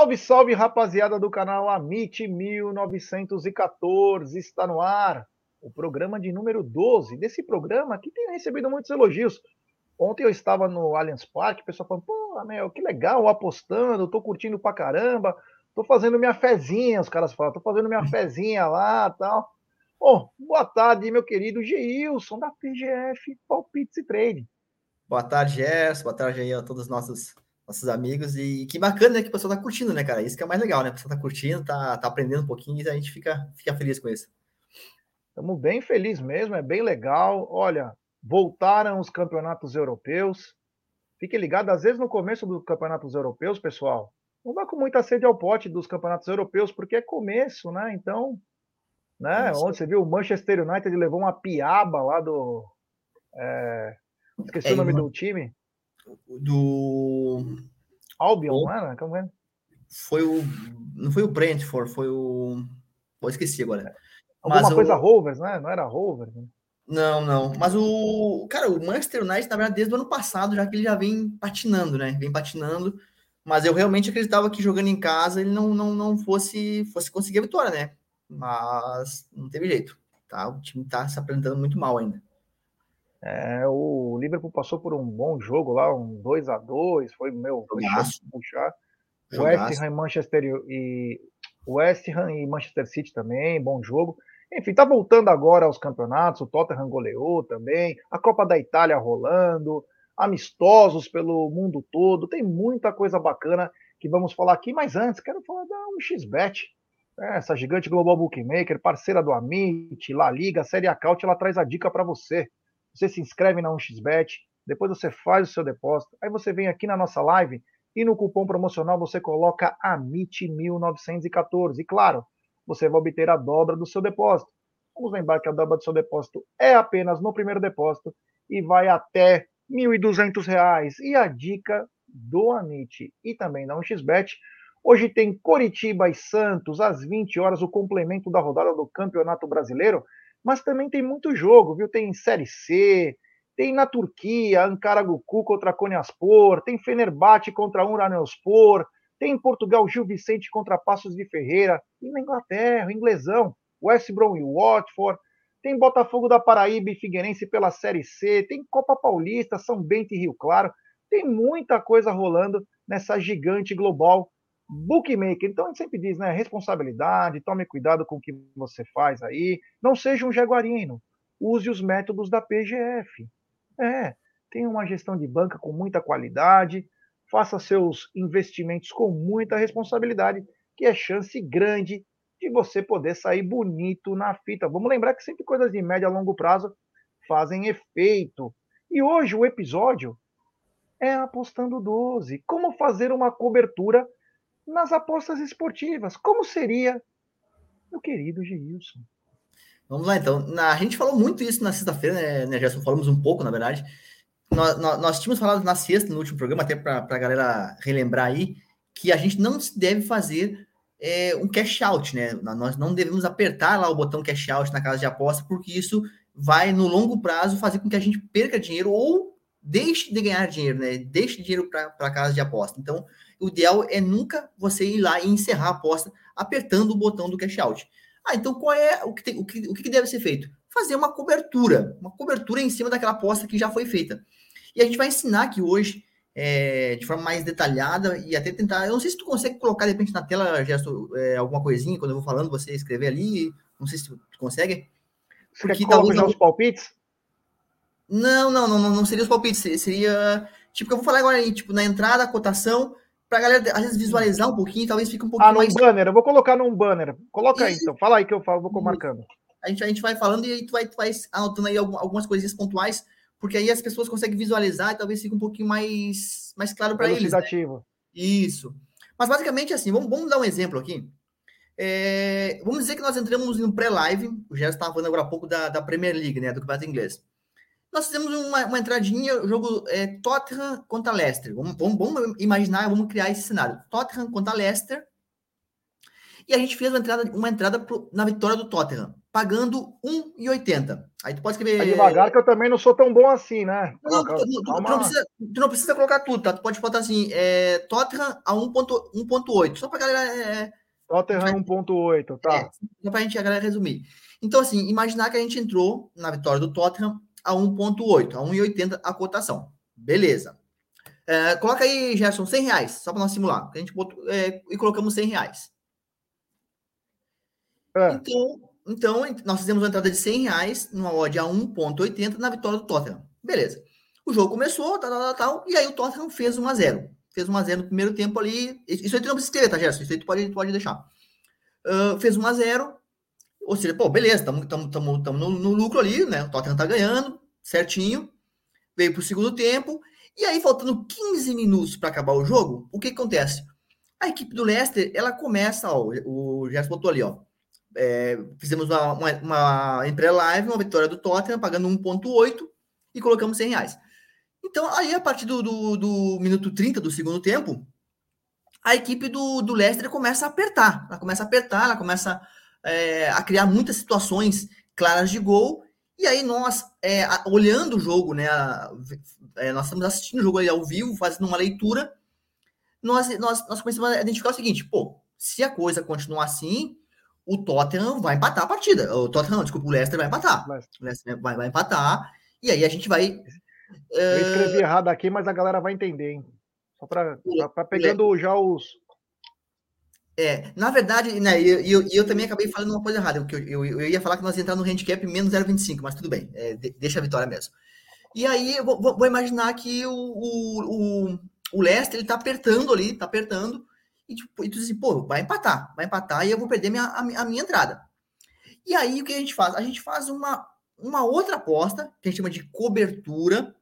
Salve, salve, rapaziada do canal Amit 1914. Está no ar o programa de número 12. Desse programa que tem recebido muitos elogios. Ontem eu estava no Allianz Parque, o pessoal falando, pô, meu, que legal, apostando, tô curtindo pra caramba, tô fazendo minha fezinha, os caras falam, tô fazendo minha fezinha lá tal. Bom, boa tarde, meu querido Geilson, da PGF Palpites e Trade. Boa tarde, Gerson, boa tarde aí a todos os nossos nossos amigos. E que bacana né, que o pessoal tá curtindo, né, cara? Isso que é mais legal, né? O pessoal tá curtindo, tá, tá aprendendo um pouquinho e a gente fica, fica feliz com isso. Estamos bem felizes mesmo, é bem legal. Olha, voltaram os campeonatos europeus. Fique ligado, às vezes no começo dos campeonatos europeus, pessoal, não vá com muita sede ao pote dos campeonatos europeus, porque é começo, né? Então, né? Onde você viu o Manchester United levou uma piaba lá do. É, esqueci é, o nome uma... do time do Albion, não era? Como é? Foi o não foi o Brentford, foi o Pô, esqueci agora. Alguma Mas coisa o... Rovers, né? Não era Rovers. Né? Não, não. Mas o cara, o Manchester United, na verdade, desde o ano passado, já que ele já vem patinando, né? Vem patinando. Mas eu realmente acreditava que jogando em casa ele não, não, não fosse, fosse conseguir a vitória, né? Mas não teve jeito. Tá? O time tá se apresentando muito mal ainda. É, o Liverpool passou por um bom jogo lá, um 2 a 2 foi meu puxar. West Ham Manchester e West Ham e Manchester City também, bom jogo. Enfim, tá voltando agora aos campeonatos, o Tottenham goleou também, a Copa da Itália rolando, amistosos pelo mundo todo, tem muita coisa bacana que vamos falar aqui, mas antes quero falar da 1xBet, é, essa gigante global bookmaker, parceira do Amit, La Liga, Série A Caut, ela traz a dica para você. Você se inscreve na 1xBet, depois você faz o seu depósito, aí você vem aqui na nossa live e no cupom promocional você coloca AMIT1914. E claro, você vai obter a dobra do seu depósito. Vamos lembrar que a dobra do seu depósito é apenas no primeiro depósito e vai até R$ 1.200. E a dica do Amit e também da 1xBet, hoje tem Coritiba e Santos às 20 horas, o complemento da rodada do Campeonato Brasileiro mas também tem muito jogo, viu? Tem Série C, tem na Turquia, Ankara Guku contra Konyaspor, tem Fenerbahçe contra Uranelspor, tem em Portugal Gil Vicente contra Passos de Ferreira, e na Inglaterra, inglesão, West Brom e Watford, tem Botafogo da Paraíba e Figueirense pela Série C, tem Copa Paulista, São Bento e Rio Claro, tem muita coisa rolando nessa gigante global bookmaker. Então a gente sempre diz, né? Responsabilidade, tome cuidado com o que você faz aí. Não seja um jaguarino. Use os métodos da PGF. É, tenha uma gestão de banca com muita qualidade, faça seus investimentos com muita responsabilidade, que é chance grande de você poder sair bonito na fita. Vamos lembrar que sempre coisas de médio a longo prazo fazem efeito. E hoje o episódio é apostando 12. Como fazer uma cobertura nas apostas esportivas. Como seria, meu querido Gilson? Vamos lá, então. Na, a gente falou muito isso na sexta-feira, né, né, Gerson? Falamos um pouco, na verdade. Nós, nós, nós tínhamos falado na sexta, no último programa, até para a galera relembrar aí, que a gente não deve fazer é, um cash out, né? Nós não devemos apertar lá o botão cash out na casa de aposta, porque isso vai, no longo prazo, fazer com que a gente perca dinheiro ou deixe de ganhar dinheiro, né? Deixe dinheiro para a casa de aposta. Então, o ideal é nunca você ir lá e encerrar a aposta apertando o botão do cash out. Ah, então qual é o que, tem, o que, o que deve ser feito? Fazer uma cobertura, uma cobertura em cima daquela aposta que já foi feita. E a gente vai ensinar aqui hoje é, de forma mais detalhada e até tentar. Eu não sei se tu consegue colocar de repente na tela, Gesto, é, alguma coisinha quando eu vou falando, você escrever ali. Não sei se tu, consegue. Porque talvez os palpites. Não, não, não, não seria os palpites. Seria tipo que eu vou falar agora aí, tipo na entrada, a cotação para a galera às vezes visualizar um pouquinho, talvez fique um pouquinho ah, mais. banner, eu vou colocar num banner. Coloca aí, então. Fala aí que eu falo, vou marcando. A gente, a gente vai falando e aí tu vai, tu vai anotando aí algumas coisinhas pontuais, porque aí as pessoas conseguem visualizar e talvez fique um pouquinho mais, mais claro para eles. Né? Isso. Mas basicamente assim, vamos, vamos dar um exemplo aqui. É, vamos dizer que nós entramos no pré-live, o Gerson estava falando agora há pouco da, da Premier League, né, do campeonato inglês. Nós fizemos uma, uma entradinha, jogo é, Tottenham contra Leicester. Vamos, vamos, vamos, imaginar, vamos criar esse cenário. Tottenham contra Leicester. e a gente fez uma entrada, uma entrada pro, na vitória do Tottenham, pagando 1,80. Aí tu pode escrever. Tá devagar que eu também não sou tão bom assim, né? Não, tu, tu, tu, não precisa, tu, não precisa, colocar tudo, tá? Tu pode botar assim, é, Tottenham a 1,8. Só pra galera. É, Tottenham 1,8, tá. É, só pra gente a galera resumir. Então, assim, imaginar que a gente entrou na vitória do Tottenham a 1,8, a 1,80 a cotação. Beleza. É, coloca aí, Gerson, 100 reais, só para nós simular. A gente botou, é, e colocamos 100 reais. É. Então, então, nós fizemos uma entrada de 100 reais numa odd a 1,80 na vitória do Tottenham. Beleza. O jogo começou, tal, tal, tal, e aí o Tottenham fez 1 a 0 Fez 1 a 0 no primeiro tempo ali. Isso aí tu não precisa escrever, tá, Gerson? Isso aí tu pode, pode deixar. Uh, fez 1 a 0 Ou seja, pô, beleza, estamos no, no lucro ali, né? O Tottenham tá ganhando, certinho. Veio pro segundo tempo. E aí, faltando 15 minutos para acabar o jogo, o que, que acontece? A equipe do Leicester, ela começa, ó, o Gerson botou ali, ó é, fizemos uma, uma, uma pré-live, uma vitória do Tottenham, pagando 1,8 e colocamos 100 reais. Então, aí, a partir do, do, do, minuto 30 do segundo tempo, a equipe do, do Leicester começa a apertar. Ela começa a apertar, ela começa é, a criar muitas situações claras de gol. E aí, nós, é, olhando o jogo, né, a, é, nós estamos assistindo o jogo ao vivo, fazendo uma leitura, nós, nós, nós começamos a identificar o seguinte: pô, se a coisa continuar assim, o Tottenham vai empatar a partida. O Tottenham, desculpa, o Leicester vai empatar. O Leicester vai, vai empatar. E aí a gente vai. Eu uh... escrevi errado aqui, mas a galera vai entender, hein? Só para pegando já os. É, na verdade, né, eu, eu, eu, também acabei falando uma coisa errada, porque eu, eu, eu ia falar que nós ia entrar no handicap menos 0,25, mas tudo bem, é, deixa a vitória mesmo. E aí eu vou, vou imaginar que o, o, o, o Leicester ele tá apertando ali, tá apertando, e, tipo, e tu diz assim, pô, vai empatar, vai empatar e eu vou perder minha, a, a, minha entrada. E aí o que a gente faz? A gente faz uma, uma outra aposta, que a gente chama de cobertura,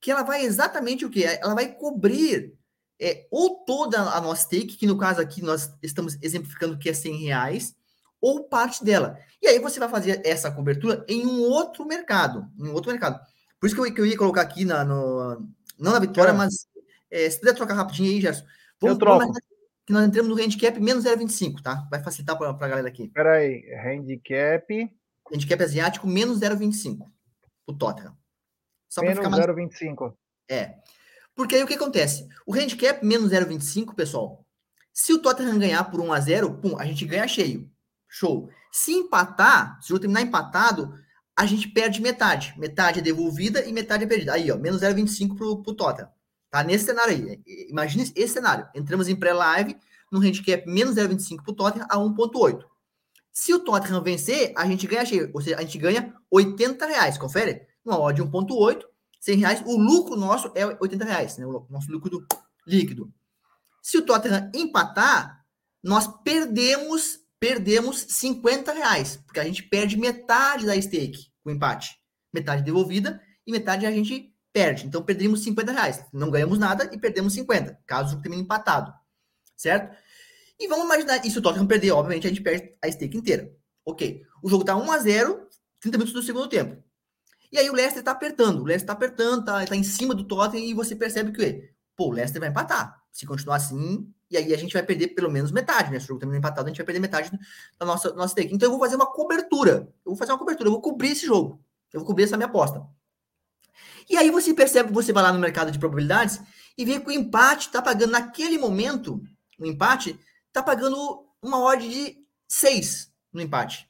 que ela vai exatamente o que? Ela vai cobrir é, ou toda a nossa stake, que no caso aqui nós estamos exemplificando que é 100 reais, ou parte dela. E aí você vai fazer essa cobertura em um outro mercado, em um outro mercado. Por isso que eu, que eu ia colocar aqui na, no, não na vitória, é. mas é, se puder trocar rapidinho aí, Gerson. Vamos, eu troco. Que nós entramos no handicap menos 0,25, tá? Vai facilitar para a galera aqui. Espera aí, handicap... Handicap asiático menos 0,25, o Tottenham. Só menos mais... 0,25. É. Porque aí o que acontece? O handicap menos 0,25, pessoal, se o Tottenham ganhar por 1 a 0 pum, a gente ganha cheio. Show. Se empatar, se o terminar empatado, a gente perde metade. Metade é devolvida e metade é perdida. Aí, ó, menos 0,25 pro, pro Tottenham. Tá nesse cenário aí. Imagina esse cenário. Entramos em pré-live, no handicap menos 0,25 para o Tottenham a 1,8. Se o Tottenham vencer, a gente ganha cheio. Ou seja, a gente ganha 80 reais. Confere? Uma odd de 1,8, 100 reais. O lucro nosso é 80 reais, né? O nosso lucro líquido. Se o Tottenham empatar, nós perdemos perdemos 50 reais, porque a gente perde metade da stake com empate. Metade devolvida e metade a gente perde. Então perdemos 50 reais. Não ganhamos nada e perdemos 50, caso o termine empatado. Certo? E vamos imaginar, e se o Tottenham perder, obviamente a gente perde a stake inteira. Ok. O jogo tá 1 a 0 30 minutos do segundo tempo. E aí o Leicester tá apertando. O Leicester tá apertando, tá, tá em cima do Tottenham e você percebe que, pô, o Leicester vai empatar. Se continuar assim, e aí a gente vai perder pelo menos metade, né? Se o jogo terminar empatado, a gente vai perder metade da nossa, nossa stake. Então eu vou fazer uma cobertura. Eu vou fazer uma cobertura, eu vou cobrir esse jogo. Eu vou cobrir essa minha aposta. E aí você percebe, você vai lá no mercado de probabilidades e vê que o empate está pagando naquele momento, o empate está pagando uma odd de 6 no empate.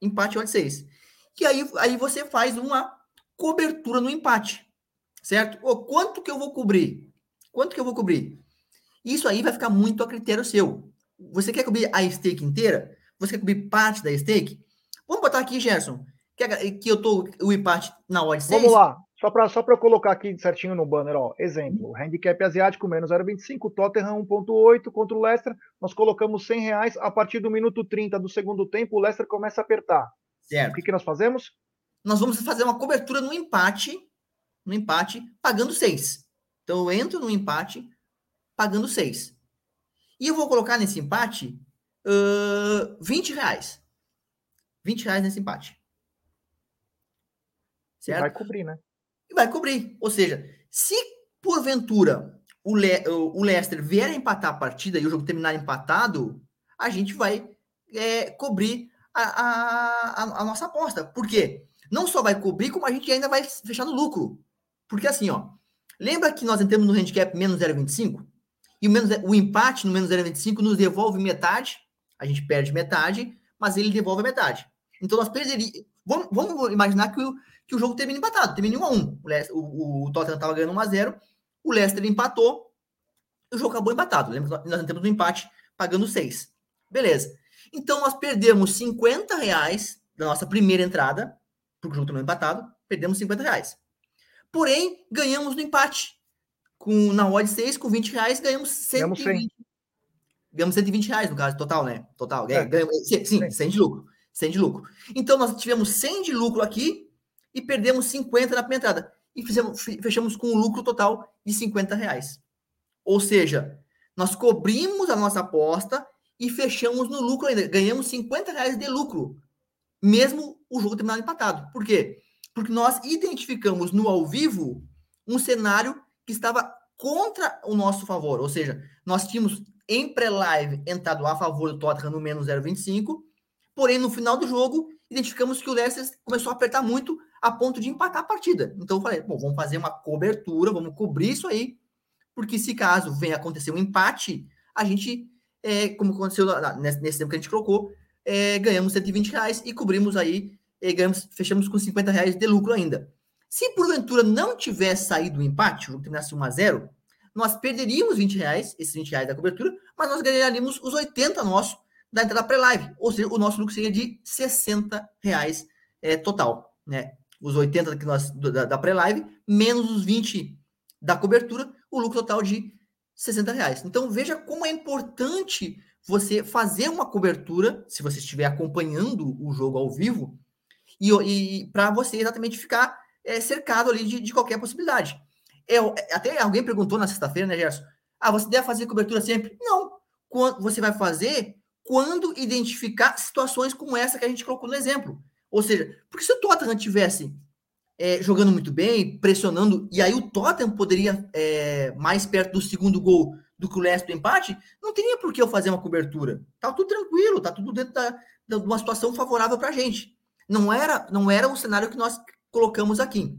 Empate odd 6. E aí, aí você faz uma cobertura no empate. Certo? Ô, quanto que eu vou cobrir? Quanto que eu vou cobrir? Isso aí vai ficar muito a critério seu. Você quer cobrir a stake inteira? Você quer cobrir parte da stake? Vamos botar aqui, Gerson, que, que eu tô o empate na odd 6. Vamos lá. Só para só eu colocar aqui certinho no banner, ó. Exemplo, handicap asiático menos 0,25, Tottenham 1,8 contra o Leicester. Nós colocamos 100 reais. A partir do minuto 30 do segundo tempo, o Leicester começa a apertar. Certo. O que, que nós fazemos? Nós vamos fazer uma cobertura no empate, no empate, pagando 6. Então eu entro no empate pagando 6. E eu vou colocar nesse empate uh, 20 reais. 20 reais nesse empate. Certo? vai cobrir, né? e vai cobrir. Ou seja, se porventura o, Le o Leicester vier a empatar a partida e o jogo terminar empatado, a gente vai é, cobrir a, a, a, nossa aposta. Por quê? Não só vai cobrir, como a gente ainda vai fechar no lucro. Porque assim, ó, lembra que nós entramos no handicap menos 0,25? E o, menos, o empate no menos 0,25 nos devolve metade, a gente perde metade, mas ele devolve metade. Então nós perderíamos. Vamos, vamos, imaginar que o, que o jogo termine empatado, termine 1 a 1 O, o, o Tottenham estava ganhando 1 a 0 o Leicester empatou, o jogo acabou empatado. Lembra que nós entramos no empate pagando 6. Beleza. Então nós perdemos 50 reais da nossa primeira entrada, porque o jogo terminou empatado, perdemos 50 reais. Porém, ganhamos no empate. Com, na odd 6, com 20 reais, ganhamos 120. Ganhamos 120 reais, no caso, total, né? Total. É. Ganhamos, sim, sim, 100 de lucro. 100 de lucro. Então, nós tivemos 100 de lucro aqui e perdemos 50 na primeira entrada. E fizemos, fechamos com um lucro total de 50 reais. Ou seja, nós cobrimos a nossa aposta e fechamos no lucro ainda. Ganhamos 50 reais de lucro, mesmo o jogo terminado empatado. Por quê? Porque nós identificamos no ao vivo um cenário que estava contra o nosso favor. Ou seja, nós tínhamos em pré-live entrado a favor do Tottenham no menos 0,25, porém no final do jogo identificamos que o Leicester começou a apertar muito a ponto de empatar a partida. Então eu falei, bom, vamos fazer uma cobertura, vamos cobrir isso aí, porque se caso venha acontecer um empate, a gente é, como aconteceu nesse, nesse tempo que a gente colocou, é, ganhamos 120 reais e cobrimos aí, é, ganhamos, fechamos com 50 reais de lucro ainda. Se porventura não tivesse saído o empate, o jogo terminasse 1 a 0 nós perderíamos 20 reais, esses 20 reais da cobertura, mas nós ganharíamos os 80 nossos da entrada pré-live. Ou seja, o nosso lucro seria de 60 reais é, total. Né? Os 80 que nós, da, da pré-live, menos os 20 da cobertura, o lucro total de 60 reais. Então veja como é importante você fazer uma cobertura, se você estiver acompanhando o jogo ao vivo, e, e para você exatamente ficar é, cercado ali de, de qualquer possibilidade. É, até alguém perguntou na sexta-feira, né, Gerson? Ah, você deve fazer cobertura sempre? Não. Quando, você vai fazer quando identificar situações como essa que a gente colocou no exemplo. Ou seja, porque se o Tottenham tivesse é, jogando muito bem, pressionando, e aí o Tottenham poderia é, mais perto do segundo gol do que o Leicester do empate, não teria por que eu fazer uma cobertura. Tá tudo tranquilo, tá tudo dentro da, de uma situação favorável para a gente. Não era, não era o cenário que nós colocamos aqui.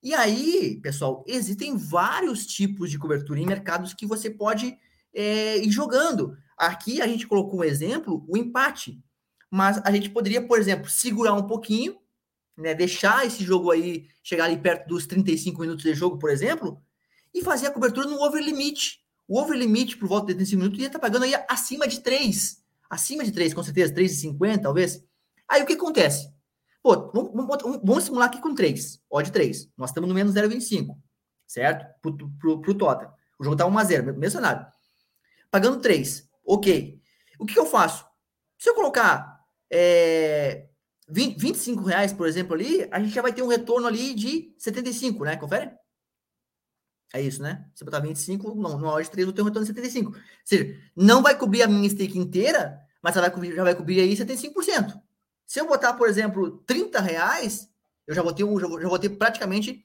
E aí, pessoal, existem vários tipos de cobertura em mercados que você pode é, ir jogando. Aqui a gente colocou um exemplo, o empate. Mas a gente poderia, por exemplo, segurar um pouquinho né, deixar esse jogo aí chegar ali perto dos 35 minutos de jogo, por exemplo, e fazer a cobertura no over limit. O over limit por volta de 35 minutos ia estar tá pagando aí acima de 3. Acima de 3, com certeza, 3,50 talvez. Aí o que acontece? Pô, vamos, vamos, vamos simular aqui com 3, odd 3. Nós estamos no menos 0,25, certo? Pro, pro, pro Tottenham. O jogo tá 1x0, mesmo cenário. Pagando 3, ok. O que, que eu faço? Se eu colocar é, 20, 25 reais, por exemplo, ali, a gente já vai ter um retorno ali de 75, né? Confere? É isso, né? Se botar 25, não, no hora de 3 eu tenho um retorno de 75. Ou seja, não vai cobrir a minha stake inteira, mas já vai cobrir, já vai cobrir aí 75%. Se eu botar, por exemplo, 30 reais, eu já vou ter, um, já vou, já vou ter praticamente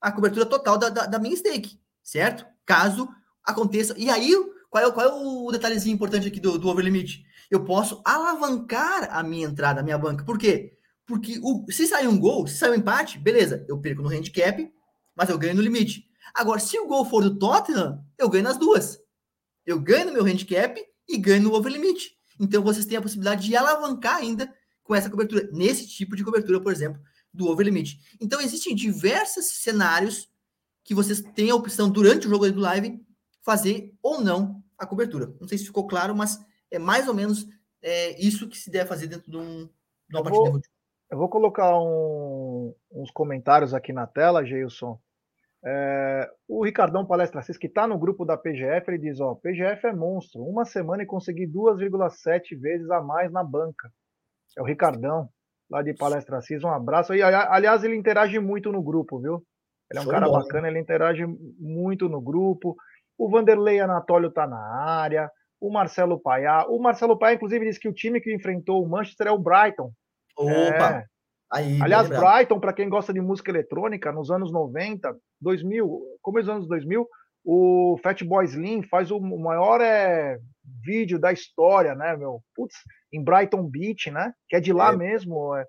a cobertura total da, da, da, minha stake, certo? Caso aconteça. E aí, qual é, qual é o detalhezinho importante aqui do, do overlimit? Eu posso alavancar a minha entrada, a minha banca. Por quê? Porque o, se sair um gol, se sair um empate, beleza, eu perco no handicap, mas eu ganho no limite. Agora, se o gol for do Tottenham, eu ganho nas duas. Eu ganho no meu handicap e ganho no over limite. Então vocês têm a possibilidade de alavancar ainda com essa cobertura, nesse tipo de cobertura, por exemplo, do over limite. Então existem diversos cenários que vocês têm a opção durante o jogo do live fazer ou não a cobertura. Não sei se ficou claro, mas é mais ou menos é, isso que se deve fazer dentro de, um, de uma eu partida vou, Eu vou colocar um, uns comentários aqui na tela, Geilson. É, o Ricardão Palestra Assis, que está no grupo da PGF, ele diz: Ó, PGF é monstro, uma semana e consegui 2,7 vezes a mais na banca. É o Ricardão, lá de Palestra Assis, um abraço. E, aliás, ele interage muito no grupo, viu? Ele é um Show cara bom, bacana, ele interage muito no grupo. O Vanderlei Anatólio está na área o Marcelo Paiá. O Marcelo Paiá, inclusive, disse que o time que enfrentou o Manchester é o Brighton. Opa! É. Aí, Aliás, Brighton, para quem gosta de música eletrônica, nos anos 90, 2000, começo dos anos 2000, o Fatboy Slim faz o maior é, vídeo da história, né, meu? Putz, em Brighton Beach, né? Que é de lá é. mesmo. É,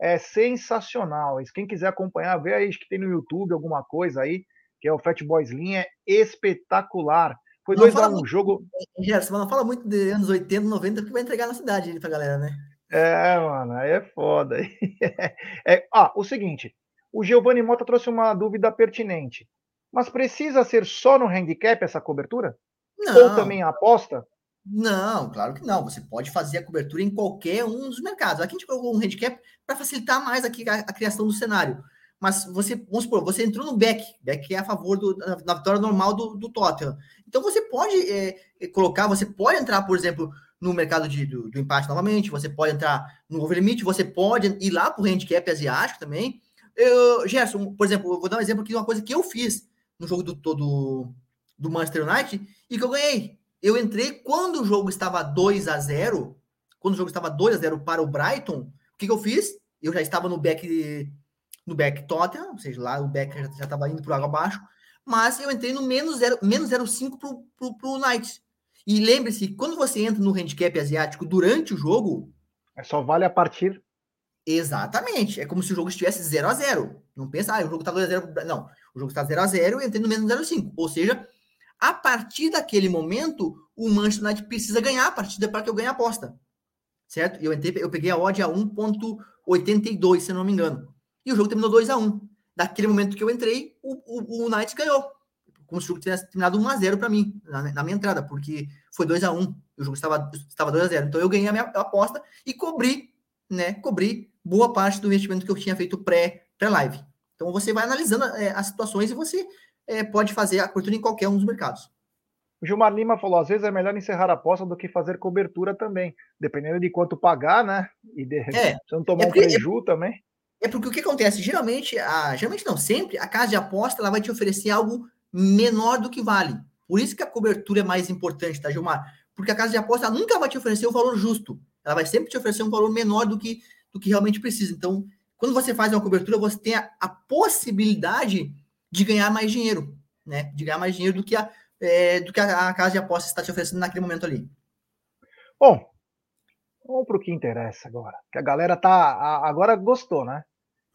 é sensacional. Quem quiser acompanhar, vê aí que tem no YouTube alguma coisa aí, que é o Fatboy Slim, é espetacular. Foi 2x1 um, jogo. Gerson, não fala muito de anos 80, 90, porque vai entregar na cidade pra galera, né? É, mano, aí é foda. é, ah, o seguinte, o Giovanni Mota trouxe uma dúvida pertinente. Mas precisa ser só no handicap essa cobertura? Não. Ou também a aposta? Não, claro que não. Você pode fazer a cobertura em qualquer um dos mercados. Aqui a gente colocou um handicap para facilitar mais aqui a, a, criação do cenário. Mas você, vamos supor, você entrou no back, back é a favor do, da, vitória normal do, do Tottenham. Então você pode é, é, colocar, você pode entrar, por exemplo, no mercado de, do, do, empate novamente, você pode entrar no overlimit, você pode ir lá para o handicap asiático também. Eu, Gerson, por exemplo, eu vou dar um exemplo aqui de uma coisa que eu fiz no jogo do, do, do Manchester United e que eu ganhei. Eu entrei quando o jogo estava 2 a 0 quando o jogo estava 2 a 0 para o Brighton, o que, que eu fiz? Eu já estava no back no back Tottenham, ou seja, lá o back já estava indo para água abaixo, mas eu entrei no menos 0,5 menos 0,5 para o Knights. E lembre-se, quando você entra no handicap asiático durante o jogo. É só vale a partir. Exatamente. É como se o jogo estivesse 0 a 0 Não pensa, ah, o jogo está 2 a 0 Não. O jogo está 0 a 0 e entrei no menos 0,5. Ou seja, a partir daquele momento, o Manchester United precisa ganhar a partida para que eu ganhe a aposta. Certo? Eu, entrei, eu peguei a odd a 1,82, se não me engano. E o jogo terminou 2 a 1 Daquele momento que eu entrei, o, o, o United ganhou. Como se o jogo tivesse terminado 1 a 0 para mim, na, na, minha entrada, porque foi 2 a 1 O jogo estava, estava 2 a 0 Então eu ganhei a minha aposta e cobri, né? Cobri boa parte do investimento que eu tinha feito pré-live. Pré então você vai analisando é, as situações e você é, pode fazer a cobertura em qualquer um dos mercados. O Gilmar Lima falou: às vezes é melhor encerrar a aposta do que fazer cobertura também, dependendo de quanto pagar, né? E de, é, você não tomar é porque, um preju é, também. É porque o que acontece? Geralmente, a, geralmente não, sempre a casa de aposta ela vai te oferecer algo menor do que vale. Por isso que a cobertura é mais importante, tá, Gilmar? Porque a casa de aposta nunca vai te oferecer o valor justo. Ela vai sempre te oferecer um valor menor do que, do que realmente precisa. Então, quando você faz uma cobertura, você tem a, a possibilidade de ganhar mais dinheiro, né? De ganhar mais dinheiro do que a, é, do que a, a casa de apostas está te oferecendo naquele momento ali. Bom, vamos para o que interessa agora. Que a galera tá agora gostou, né?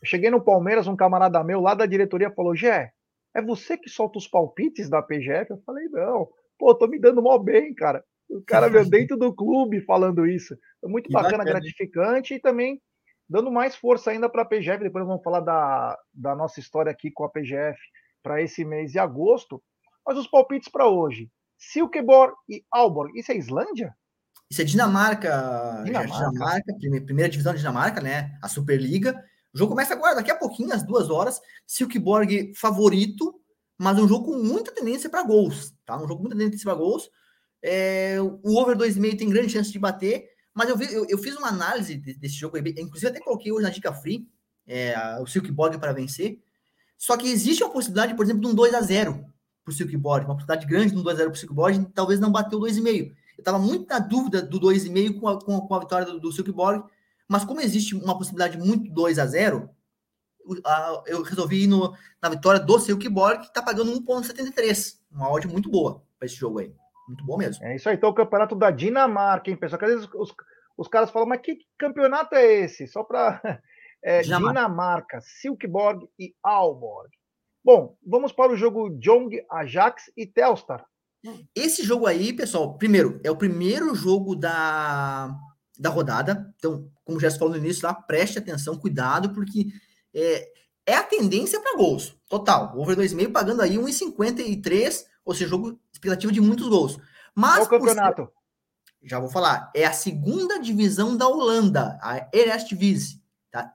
Eu cheguei no Palmeiras, um camarada meu lá da diretoria falou: Gé, é você que solta os palpites da PGF? Eu falei: não, pô, tô me dando mó bem, cara. O cara veio dentro do clube falando isso. Foi muito bacana, bacana, gratificante e também dando mais força ainda para a PGF. Depois vamos falar da, da nossa história aqui com a PGF para esse mês de agosto. Mas os palpites para hoje: Silkeborg e Aalborg. Isso é Islândia? Isso é Dinamarca. Dinamarca. Dinamarca, primeira divisão de Dinamarca, né? A Superliga. O jogo começa agora, daqui a pouquinho, às duas horas. Silkeborg favorito, mas um jogo com muita tendência para gols. Tá? Um jogo com muita tendência para gols. É, o over 2,5 tem grande chance de bater. Mas eu, vi, eu, eu, fiz uma análise desse jogo, inclusive até coloquei hoje na dica free, é, o Silkeborg para vencer. Só que existe a possibilidade, por exemplo, de um 2 a 0 para o Silkeborg, uma possibilidade grande de um 2 a 0 para o Silkeborg, talvez não bateu 2,5. Eu estava muito na dúvida do 2,5 com a, com, a, com a vitória do, do Silkeborg, mas como existe uma possibilidade muito 2 a 0 eu resolvi ir no, na vitória do Silkeborg, que está pagando 1,73. Uma odd muito boa para esse jogo aí. Muito bom mesmo. É isso aí, então o campeonato da Dinamarca, hein, pessoal? Que às vezes os, os caras falam, mas que campeonato é esse? Só para. É, Dinamarca. Dinamarca, Silkeborg e Aalborg. Bom, vamos para o jogo Jong, Ajax e Telstar. Esse jogo aí, pessoal, primeiro, é o primeiro jogo da, da rodada. Então, como já se falou no início, tá? preste atenção, cuidado, porque é, é a tendência para gols. Total. Over 2,5 pagando aí 1,53, ou seja, jogo expectativa de muitos gols. Mas Qual campeonato? Ser, já vou falar. É a segunda divisão da Holanda, a Eredivisie. Tá?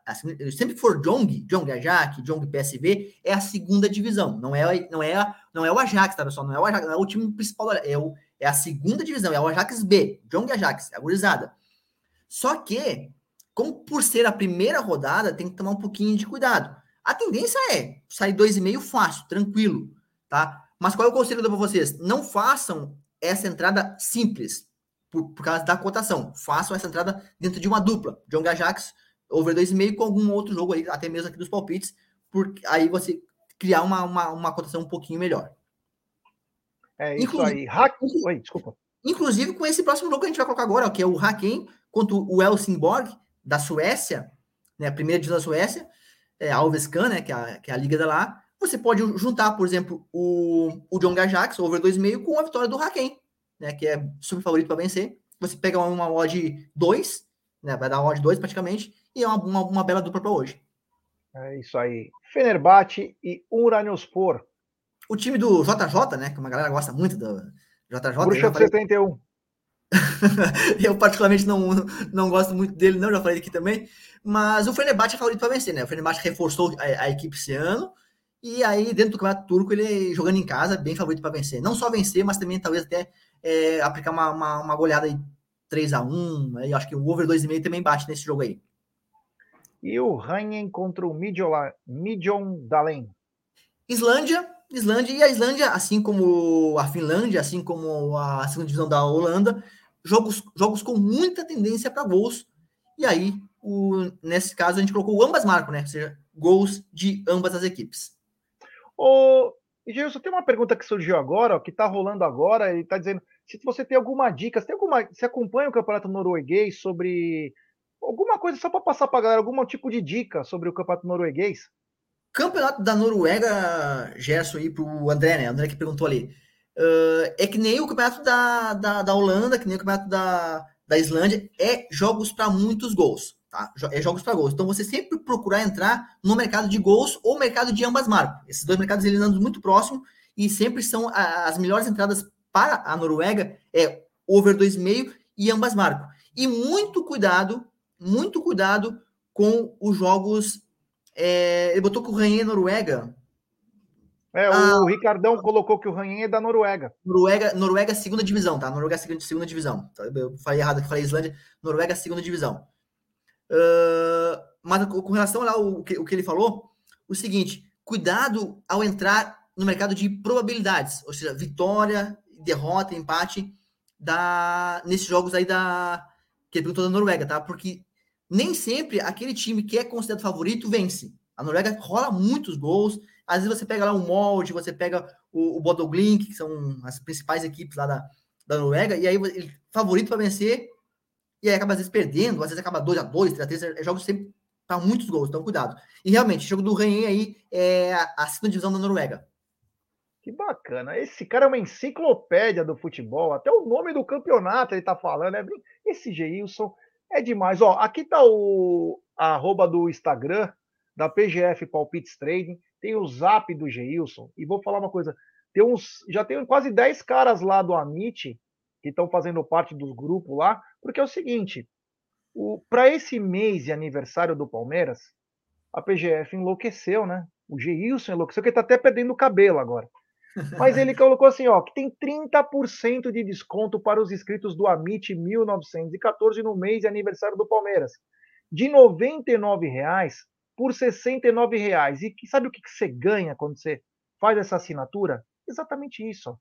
sempre for Jong, Jong Ajax, Jong PSV, é a segunda divisão. Não é, não é, não é o Ajax, tá, pessoal? Não é o Ajax, não é o time principal. É, o, é a segunda divisão, é o Ajax B, Jong Ajax, agorizada. Só que, como por ser a primeira rodada, tem que tomar um pouquinho de cuidado. A tendência é sair 2,5 fácil, tranquilo, tá? Mas qual é o conselho que eu dou para vocês? Não façam essa entrada simples, por, por causa da cotação. Façam essa entrada dentro de uma dupla. John Ajax, over 2,5 com algum outro jogo aí, até mesmo aqui dos palpites, porque aí você criar uma, uma, uma cotação um pouquinho melhor. É isso inclusive, aí. Hack... Oi, desculpa. Inclusive com esse próximo jogo que a gente vai colocar agora, que é o Haken contra o Helsingborg, da Suécia, né, a primeira divisão da Suécia, é, a Alvescan, né, que é a, que é a liga da lá. Você pode juntar, por exemplo, o, o John Gajax, over 2,5, com a vitória do Haken, né, que é super favorito para vencer. Você pega uma odd 2, né, vai dar uma odd 2 praticamente, e é uma, uma, uma bela dupla para hoje. É isso aí. Fenerbahçe e Uranospor. O time do JJ, né? Que uma galera gosta muito do JJ. Bruxa falei... 71. eu particularmente não, não gosto muito dele, não, já falei aqui também. Mas o Fenerbahçe é favorito para vencer, né? O Fenerbahçe reforçou a, a, equipe esse ano. E aí, dentro do campeonato turco, ele jogando em casa, bem favorito para vencer. Não só vencer, mas também talvez até é, aplicar uma, uma, uma goleada aí 3x1. Aí acho que o over 2,5 também bate nesse jogo aí. E o Ranhen contra o Midjon Dalen. Islândia, Islândia e a Islândia, assim como a Finlândia, assim como a segunda divisão da Holanda, jogos, jogos com muita tendência para gols. E aí, o, nesse caso, a gente colocou ambas marcas, né? Ou seja, gols de ambas as equipes. Ô, Gilson, tem uma pergunta que surgiu agora, ó, que está rolando agora, ele está dizendo se você tem alguma dica, se tem alguma, se acompanha o campeonato norueguês sobre alguma coisa só para passar para galera, algum tipo de dica sobre o campeonato norueguês? Campeonato da Noruega, Gerson aí pro André, né? André que perguntou ali. Uh, é que nem o campeonato da, da, da, Holanda, que nem o campeonato da, da Islândia, é jogos para muitos gols, tá? É jogos para gols. Então você sempre procurar entrar no mercado de gols ou mercado de ambas marcas. Esses dois mercados eles andam muito próximos e sempre são as melhores entradas para a Noruega é over 2,5 e ambas marcas. E muito cuidado, muito cuidado com os jogos é, ele botou que o Ranhen é Noruega. É, o ah, Ricardão colocou que o Ranhen é da Noruega. Noruega, Noruega segunda divisão, tá? Noruega segunda, segunda divisão. Tá? Eu falei errado, falei Islândia. Noruega segunda divisão. Uh, mas com relação lá o que, o que ele falou, o seguinte: cuidado ao entrar no mercado de probabilidades, ou seja, vitória, derrota, empate da nesses jogos aí da que ele perguntou da Noruega, tá? Porque nem sempre aquele time que é considerado favorito vence. A Noruega rola muitos gols. Às vezes você pega lá o Molde, você pega o, o Bodoglink, que são as principais equipes lá da, da Noruega, e aí ele favorito para vencer, e aí acaba às vezes perdendo, às vezes acaba 2 a 2 3 a 3 é jogos sempre para muitos gols, então cuidado. E realmente, o jogo do Renhen aí é a segunda divisão da Noruega. Que bacana. Esse cara é uma enciclopédia do futebol. Até o nome do campeonato ele tá falando. É esse Geilson é demais. Ó, aqui tá o arroba do Instagram da PGF Palpites Trading. Tem o zap do Geilson. E vou falar uma coisa. Tem uns, já tem quase 10 caras lá do Amit que estão fazendo parte dos grupos lá, porque é o seguinte, para esse mês de aniversário do Palmeiras, a PGF enlouqueceu, né? O Geilson enlouqueceu, que ele tá até perdendo o cabelo agora. Mas ele colocou assim, ó, que tem 30% de desconto para os inscritos do Amit 1914 no mês de aniversário do Palmeiras. De R$ 99,00 por R$ 69,00. E sabe o que você ganha quando você faz essa assinatura? Exatamente isso.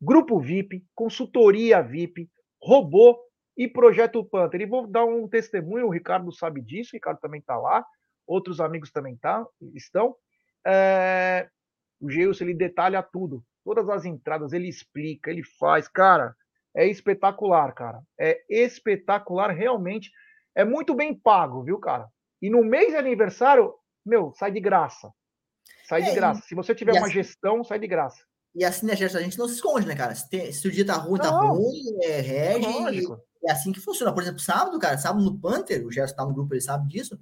Grupo VIP, consultoria VIP, robô e projeto Panther. E vou dar um testemunho, o Ricardo sabe disso, o Ricardo também está lá, outros amigos também tá, estão. É, o Geilson, ele detalha tudo. Todas as entradas, ele explica, ele faz. Cara, é espetacular, cara. É espetacular, realmente. É muito bem pago, viu, cara? E no mês de aniversário, meu, sai de graça. Sai é, de graça. Se você tiver uma assim, gestão, sai de graça. E assim, né, a gente não se esconde, né, cara? Se, tem, se o dia tá ruim, tá não, tá ruim, é rege. É, é assim que funciona. Por exemplo, sábado, cara, sábado no Panther, o Gerson tá no grupo, ele sabe disso.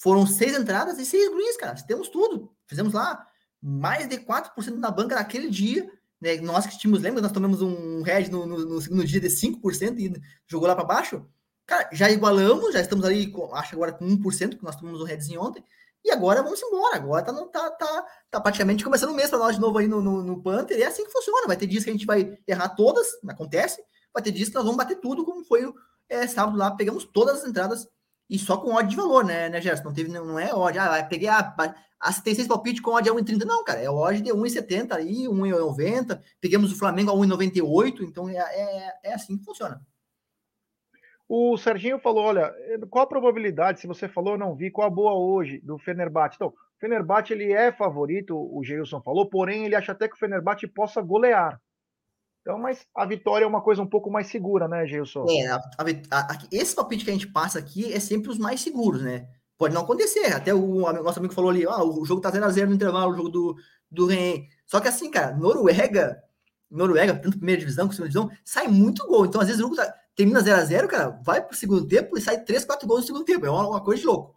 Foram seis entradas e seis greens, cara. Temos tudo. Fizemos lá mais de 4% na banca naquele dia. Né? Nós que tínhamos, lembra? Nós tomamos um red no, no, no segundo dia de 5% e jogou lá para baixo. Cara, já igualamos, já estamos ali, com, acho agora com 1%, que nós tomamos um redzinho ontem. E agora vamos embora. Agora tá, tá, tá, tá praticamente começando o mês para nós de novo aí no, no, no Panther. E é assim que funciona. Vai ter dias que a gente vai errar todas, acontece. Vai ter dias que nós vamos bater tudo, como foi é, sábado lá. Pegamos todas as entradas e só com odd de valor, né, né Gerson? Não, teve, não é odd. Ah, peguei a, a seis palpite com odd a 1,30. Não, cara, é odd de 1,70 aí, 1,90. Pegamos o Flamengo a 1,98. Então é, é, é assim que funciona. O Serginho falou: olha, qual a probabilidade, se você falou, não vi, qual a boa hoje do Fenerbahçe? Então, Fenerbahçe ele é favorito, o Geilson falou, porém ele acha até que o Fenerbahçe possa golear. Então, mas a vitória é uma coisa um pouco mais segura, né, Geilson? É, a, a, a, esse palpite que a gente passa aqui é sempre os mais seguros, né? Pode não acontecer. Até o nosso amigo falou ali, ah, o jogo tá 0x0 no intervalo, o jogo do, do Ren. Só que assim, cara, Noruega, Noruega, tanto primeira divisão como segunda divisão, sai muito gol. Então, às vezes, o jogo tá, termina 0x0, cara, vai pro segundo tempo e sai 3, 4 gols no segundo tempo. É uma, uma coisa de louco.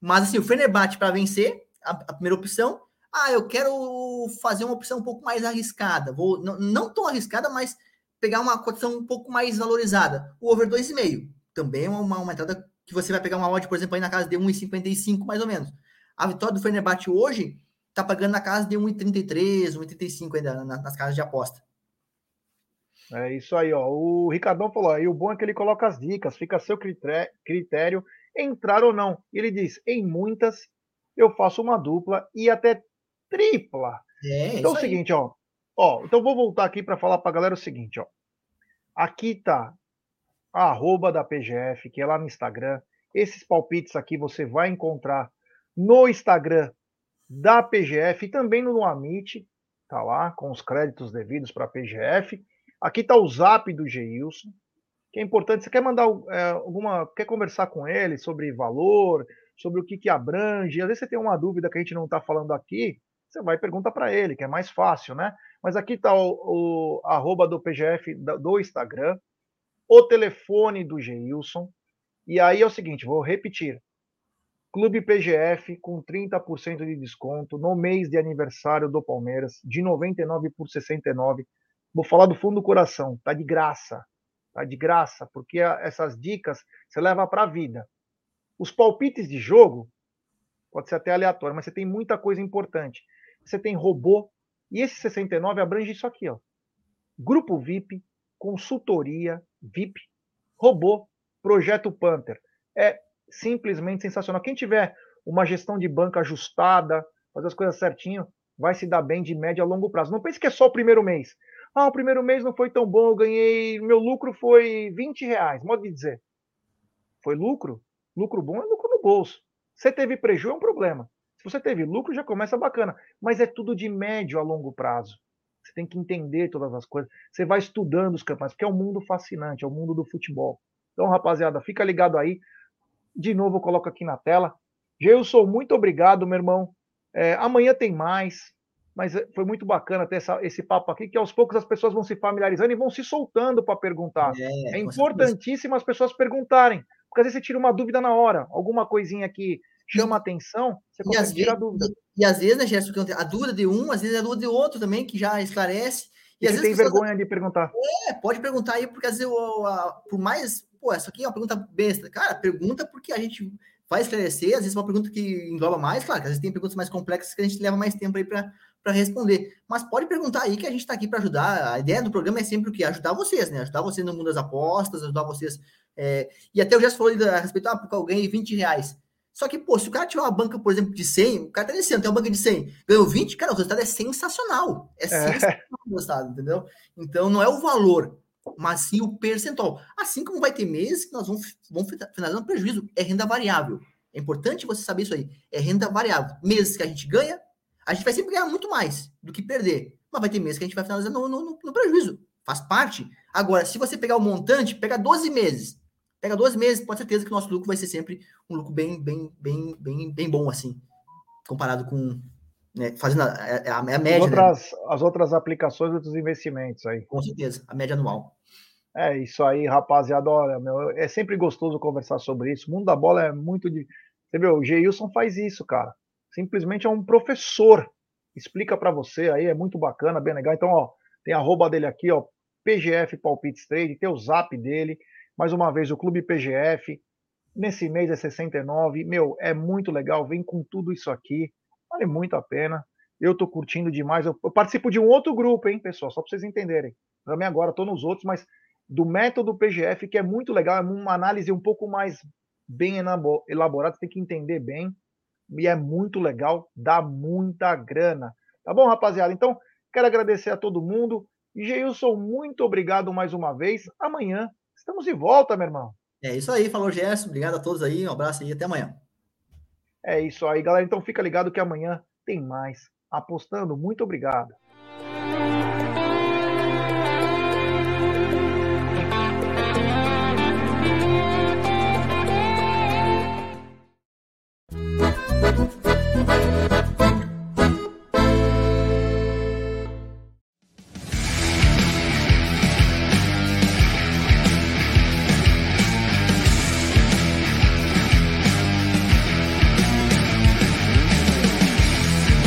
Mas assim, o Fenerbahçe para vencer, a, a, primeira opção, ah, eu quero fazer uma opção um pouco mais arriscada. Vou não, não tão arriscada, mas pegar uma cotação um pouco mais valorizada. O over 2,5. Também é uma, uma entrada que você vai pegar uma odd, por exemplo, aí na casa de 1,55 mais ou menos. A vitória do Fenerbahçe hoje tá pagando na casa de 1,33, 1,35 ainda nas casas de aposta. É isso aí, ó. O Ricardão falou aí, o bom é que ele coloca as dicas, fica a seu critério entrar ou não. Ele diz, em muitas eu faço uma dupla e até tripla. É, então é o seguinte, ó. Ó, então vou voltar aqui para falar para a galera o seguinte, ó. Aqui tá a arroba da PGF, que é lá no Instagram. Esses palpites aqui você vai encontrar no Instagram da PGF e também no Amit, tá lá, com os créditos devidos para a PGF. Aqui tá o zap do Geilson, que é importante. Você quer mandar é, alguma. quer conversar com ele sobre valor, sobre o que, que abrange? Às vezes você tem uma dúvida que a gente não está falando aqui, você vai e pergunta para ele, que é mais fácil, né? Mas aqui está o, o arroba do PGF do Instagram o telefone do Geilson. E aí é o seguinte, vou repetir. Clube PGF com 30% de desconto no mês de aniversário do Palmeiras, de 99 por 69. Vou falar do fundo do coração, tá de graça. Tá de graça, porque essas dicas você leva para a vida. Os palpites de jogo pode ser até aleatório, mas você tem muita coisa importante. Você tem robô e esse 69 abrange isso aqui, ó. Grupo VIP, consultoria, VIP, robô, projeto Panther. É simplesmente sensacional. Quem tiver uma gestão de banca ajustada, fazer as coisas certinho, vai se dar bem de média a longo prazo. Não pense que é só o primeiro mês. Ah, o primeiro mês não foi tão bom, eu ganhei, meu lucro foi 20 reais. Modo de dizer. Foi lucro? Lucro bom é lucro no bolso. Você teve prejuízo é um problema. Se você teve lucro, já começa bacana. Mas é tudo de médio a longo prazo. Você tem que entender todas as coisas. Você vai estudando os campeonatos, porque é um mundo fascinante, é o um mundo do futebol. Então, rapaziada, fica ligado aí. De novo, eu coloco aqui na tela. Geilson, muito obrigado, meu irmão. É, amanhã tem mais, mas é, foi muito bacana ter essa, esse papo aqui, que aos poucos as pessoas vão se familiarizando e vão se soltando para perguntar. É, é importantíssimo as pessoas perguntarem, porque às vezes você tira uma dúvida na hora, alguma coisinha que chama e, atenção, você consegue tirar a dúvida. E, e, às vezes, né, Gerson, a dúvida de um, às vezes é a dúvida de outro também, que já esclarece. E, e às vezes tem vergonha de perguntar. É, pode perguntar aí, porque às vezes, eu, a, por mais, pô, essa aqui é uma pergunta besta. Cara, pergunta porque a gente vai esclarecer, às vezes uma pergunta que engloba mais, claro, às vezes tem perguntas mais complexas que a gente leva mais tempo aí para para responder. Mas pode perguntar aí que a gente está aqui para ajudar. A ideia do programa é sempre o que? Ajudar vocês, né? Ajudar vocês no mundo das apostas, ajudar vocês. É... E até o Gerson falou a respeito, ah, porque eu ganhei 20 reais. Só que, pô, se o cara tiver uma banca, por exemplo, de 100, o cara tá descendo, tem uma banca de 100, ganhou 20, cara, o resultado é sensacional. É, é. sensacional o resultado, entendeu? Então, não é o valor, mas sim o percentual. Assim como vai ter meses que nós vamos, vamos finalizar um prejuízo, é renda variável. É importante você saber isso aí. É renda variável. Meses que a gente ganha, a gente vai sempre ganhar muito mais do que perder. Mas vai ter meses que a gente vai finalizar no, no, no prejuízo. Faz parte. Agora, se você pegar o montante, pega 12 meses Pega 12 meses, pode ter certeza que o nosso lucro vai ser sempre um lucro bem, bem, bem, bem, bem bom, assim, comparado com. Né, fazendo a, a, a média. As né? outras, né? as outras aplicações dos investimentos aí. Com certeza, a média anual. É isso aí, rapaziada. Olha, meu, é sempre gostoso conversar sobre isso. O mundo da bola é muito de. Você viu, o Geilson faz isso, cara. Simplesmente é um professor. Explica para você aí, é muito bacana, bem legal. Então, ó, tem a arroba dele aqui, ó, PGF Palpites Trade, tem o zap dele. Mais uma vez, o Clube PGF, nesse mês é 69. Meu, é muito legal, vem com tudo isso aqui. Vale muito a pena. Eu tô curtindo demais. Eu, eu participo de um outro grupo, hein, pessoal? Só para vocês entenderem. Também agora tô nos outros, mas do método PGF, que é muito legal, é uma análise um pouco mais bem elaborada, você tem que entender bem. E é muito legal, dá muita grana. Tá bom, rapaziada? Então, quero agradecer a todo mundo. E Geilson, muito obrigado mais uma vez. Amanhã Estamos de volta, meu irmão. É isso aí, falou Gerson. Obrigado a todos aí. Um abraço e até amanhã. É isso aí, galera. Então fica ligado que amanhã tem mais. Apostando. Muito obrigado.